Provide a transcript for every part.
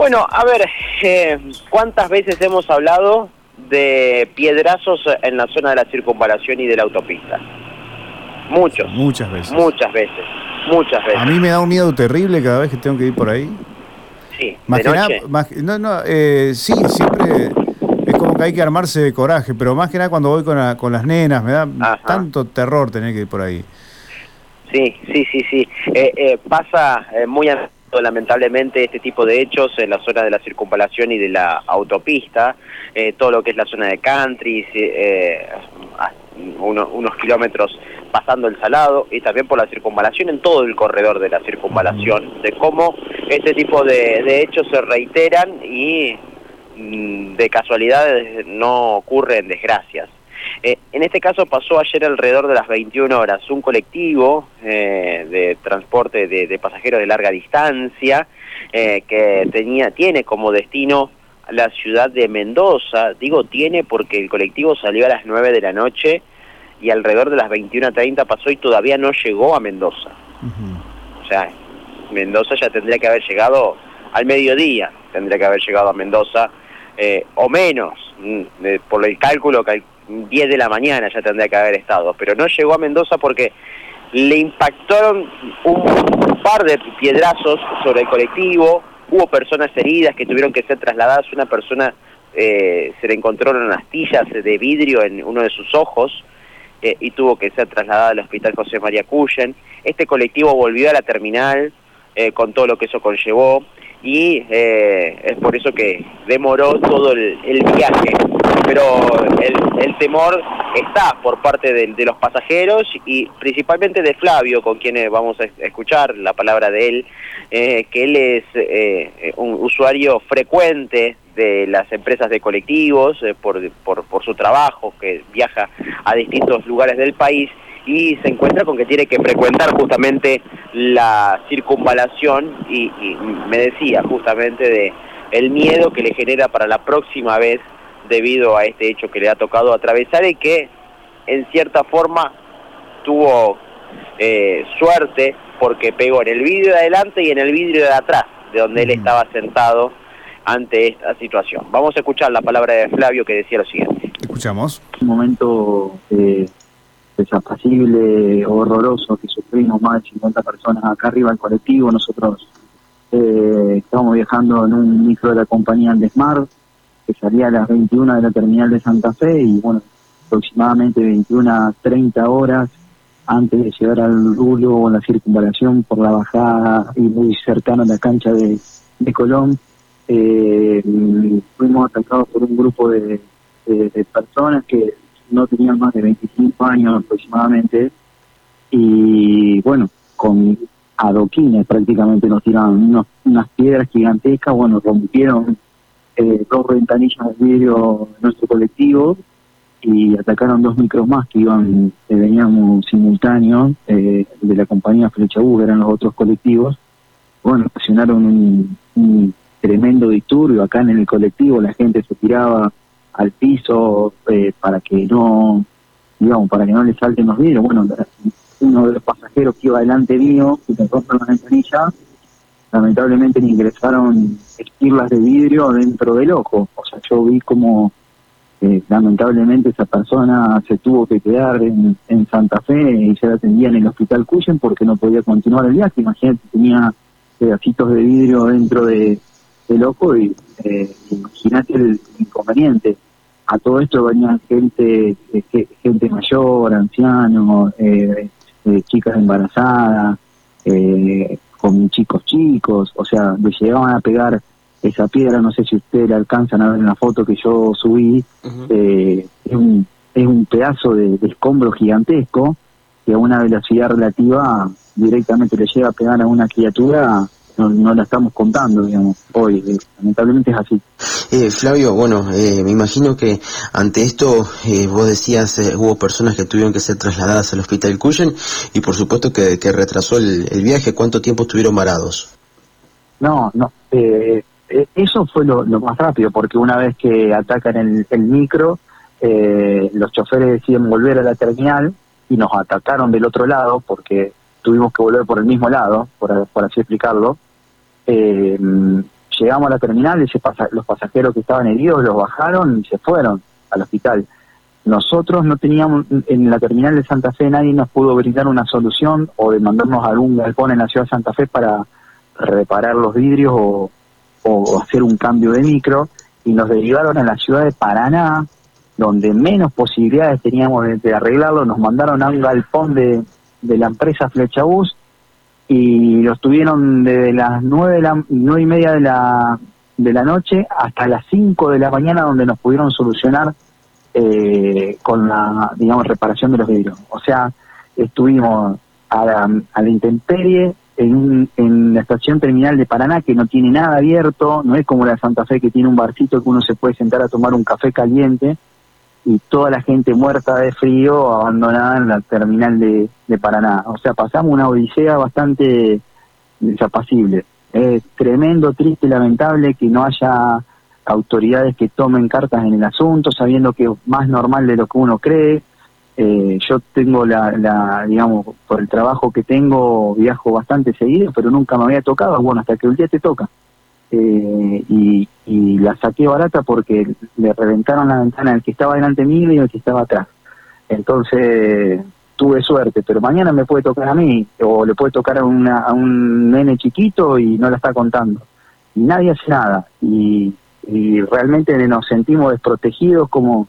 Bueno, a ver, eh, ¿cuántas veces hemos hablado de piedrazos en la zona de la circunvalación y de la autopista? Muchos. Muchas veces. Muchas veces. Muchas veces. A mí me da un miedo terrible cada vez que tengo que ir por ahí. Sí, Más de que nada- noche. más que- no, no, eh, sí, siempre es como que hay que armarse de coraje, pero más que nada cuando voy con, la- con las nenas, me da Ajá. tanto terror tener que ir por ahí. Sí, sí, sí, sí. Eh, eh, pasa eh, muy a lamentablemente este tipo de hechos en la zona de la circunvalación y de la autopista, eh, todo lo que es la zona de country, eh, a- uno- unos kilómetros pasando el salado y también por la circunvalación en todo el corredor de la circunvalación, de cómo este tipo de, de hechos se reiteran y mm, de casualidades no ocurren desgracias. Eh, en este caso pasó ayer alrededor de las 21 horas un colectivo eh, de transporte de, de pasajeros de larga distancia eh, que tenía tiene como destino la ciudad de Mendoza. Digo tiene porque el colectivo salió a las 9 de la noche y alrededor de las 21.30 pasó y todavía no llegó a Mendoza. O sea, Mendoza ya tendría que haber llegado al mediodía, tendría que haber llegado a Mendoza, eh, o menos, eh, por el cálculo, cal- 10 de la mañana ya tendría que haber estado, pero no llegó a Mendoza porque le impactaron un par de piedrazos sobre el colectivo, hubo personas heridas que tuvieron que ser trasladadas, una persona eh, se le encontraron astillas de vidrio en uno de sus ojos, eh, y tuvo que ser trasladada al hospital José María Cuyen. Este colectivo volvió a la terminal eh, con todo lo que eso conllevó y eh, es por eso que demoró todo el, el viaje. Pero el, el temor está por parte de, de los pasajeros y principalmente de Flavio, con quien vamos a es- escuchar la palabra de él, eh, que él es eh, un usuario frecuente de las empresas de colectivos eh, por, por, por su trabajo, que viaja a distintos lugares del país y se encuentra con que tiene que frecuentar justamente la circunvalación y, y me decía justamente de el miedo que le genera para la próxima vez debido a este hecho que le ha tocado atravesar y que en cierta forma tuvo eh, suerte porque pegó en el vidrio de adelante y en el vidrio de atrás, de donde él estaba sentado ante esta situación. Vamos a escuchar la palabra de Flavio que decía lo siguiente. Escuchamos. un momento eh, desapacible, horroroso que sufrimos más de 50 personas acá arriba del colectivo. Nosotros eh, estábamos viajando en un micro de la compañía Andesmar que salía a las 21 de la terminal de Santa Fe y bueno, aproximadamente 21 a 30 horas antes de llegar al rulo o la circunvalación por la bajada y muy cercano a la cancha de, de Colón, eh, fuimos atacados por un grupo de, de- de personas que no tenían más de 25 años aproximadamente. Y bueno, con adoquines prácticamente nos tiraban unos- unas piedras gigantescas, bueno, rompieron eh, dos ventanillas de vidrio de nuestro colectivo y atacaron dos micros más que iban, que venían simultáneos eh, de la compañía Flecha U, eran los otros colectivos. Bueno, ocasionaron un, un tremendo disturbio acá en el colectivo, la gente se tiraba al piso eh, para que no, digamos, para que no le salten los vidrios. Bueno, uno de los pasajeros que iba delante mío, que me rompe una ventanilla, lamentablemente le ingresaron esquirlas de vidrio dentro del ojo. O sea, yo vi como eh, lamentablemente esa persona se tuvo que quedar en, en Santa Fe y se la atendía en el hospital Cuyen porque no podía continuar el viaje. Imagínate, tenía pedacitos de vidrio dentro de, del ojo y eh, imagínate el inconveniente. A todo esto venían gente, eh, ge- gente mayor, ancianos, eh, eh, chicas embarazadas, eh, con chicos chicos, o sea, le llegaban a pegar esa piedra, no sé si ustedes la alcanzan a ver en la foto que yo subí, es, un, es un pedazo de, de escombro gigantesco que a una velocidad relativa directamente le llega a pegar a una criatura, no, no la estamos contando, digamos, hoy, eh, lamentablemente es así. Eh, Flavio, bueno, eh, me imagino que ante esto, eh, vos decías, eh, hubo personas que tuvieron que ser trasladadas al hospital Cuyen y por supuesto que, que retrasó el, el viaje. ¿Cuánto tiempo estuvieron varados? No, no. eso fue lo, lo más rápido, porque una vez que atacan el, el micro, los choferes deciden volver a la terminal y nos atacaron del otro lado, porque tuvimos que volver por el mismo lado, por, por así explicarlo. Eh, llegamos a la terminal, los pasajeros que estaban heridos los bajaron y se fueron al hospital. Nosotros no teníamos, en la terminal de Santa Fe nadie nos pudo brindar una solución o de mandarnos a algún galpón en la ciudad de Santa Fe para reparar los vidrios o, hacer un cambio de micro y nos derivaron a la ciudad de Paraná, donde menos posibilidades teníamos de, arreglarlo, nos mandaron a un galpón de, de la empresa Flechabús y los tuvieron desde las nueve, de la, nueve y media de la, de la noche hasta las 5 de la mañana donde nos pudieron solucionar eh, con la, digamos, reparación de los vidrios. O sea, estuvimos a la, a la intemperie en, en la estación terminal de Paraná que no tiene nada abierto, no es como la de Santa Fe que tiene un barcito que uno se puede sentar a tomar un café caliente, y toda la gente muerta de frío abandonada en la terminal de, de Paraná. O sea, pasamos una odisea bastante desapacible. Es tremendo, triste y lamentable que no haya autoridades que tomen cartas en el asunto, sabiendo que es más normal de lo que uno cree. Eh, yo tengo la, la, digamos, por el trabajo que tengo, viajo bastante seguido, pero nunca me había tocado. Bueno, hasta que un día te toca. Eh, y, la saqué barata porque le reventaron la ventana al que estaba delante mío y al que estaba atrás. Entonces tuve suerte, pero mañana me puede tocar a mí o le puede tocar a, a un nene chiquito y no la está contando. Y nadie hace nada y, realmente nos sentimos desprotegidos como,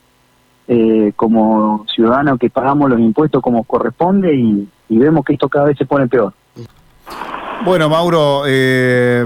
eh, como ciudadanos que pagamos los impuestos como corresponde y, vemos que esto cada vez se pone peor. Bueno, Mauro, eh,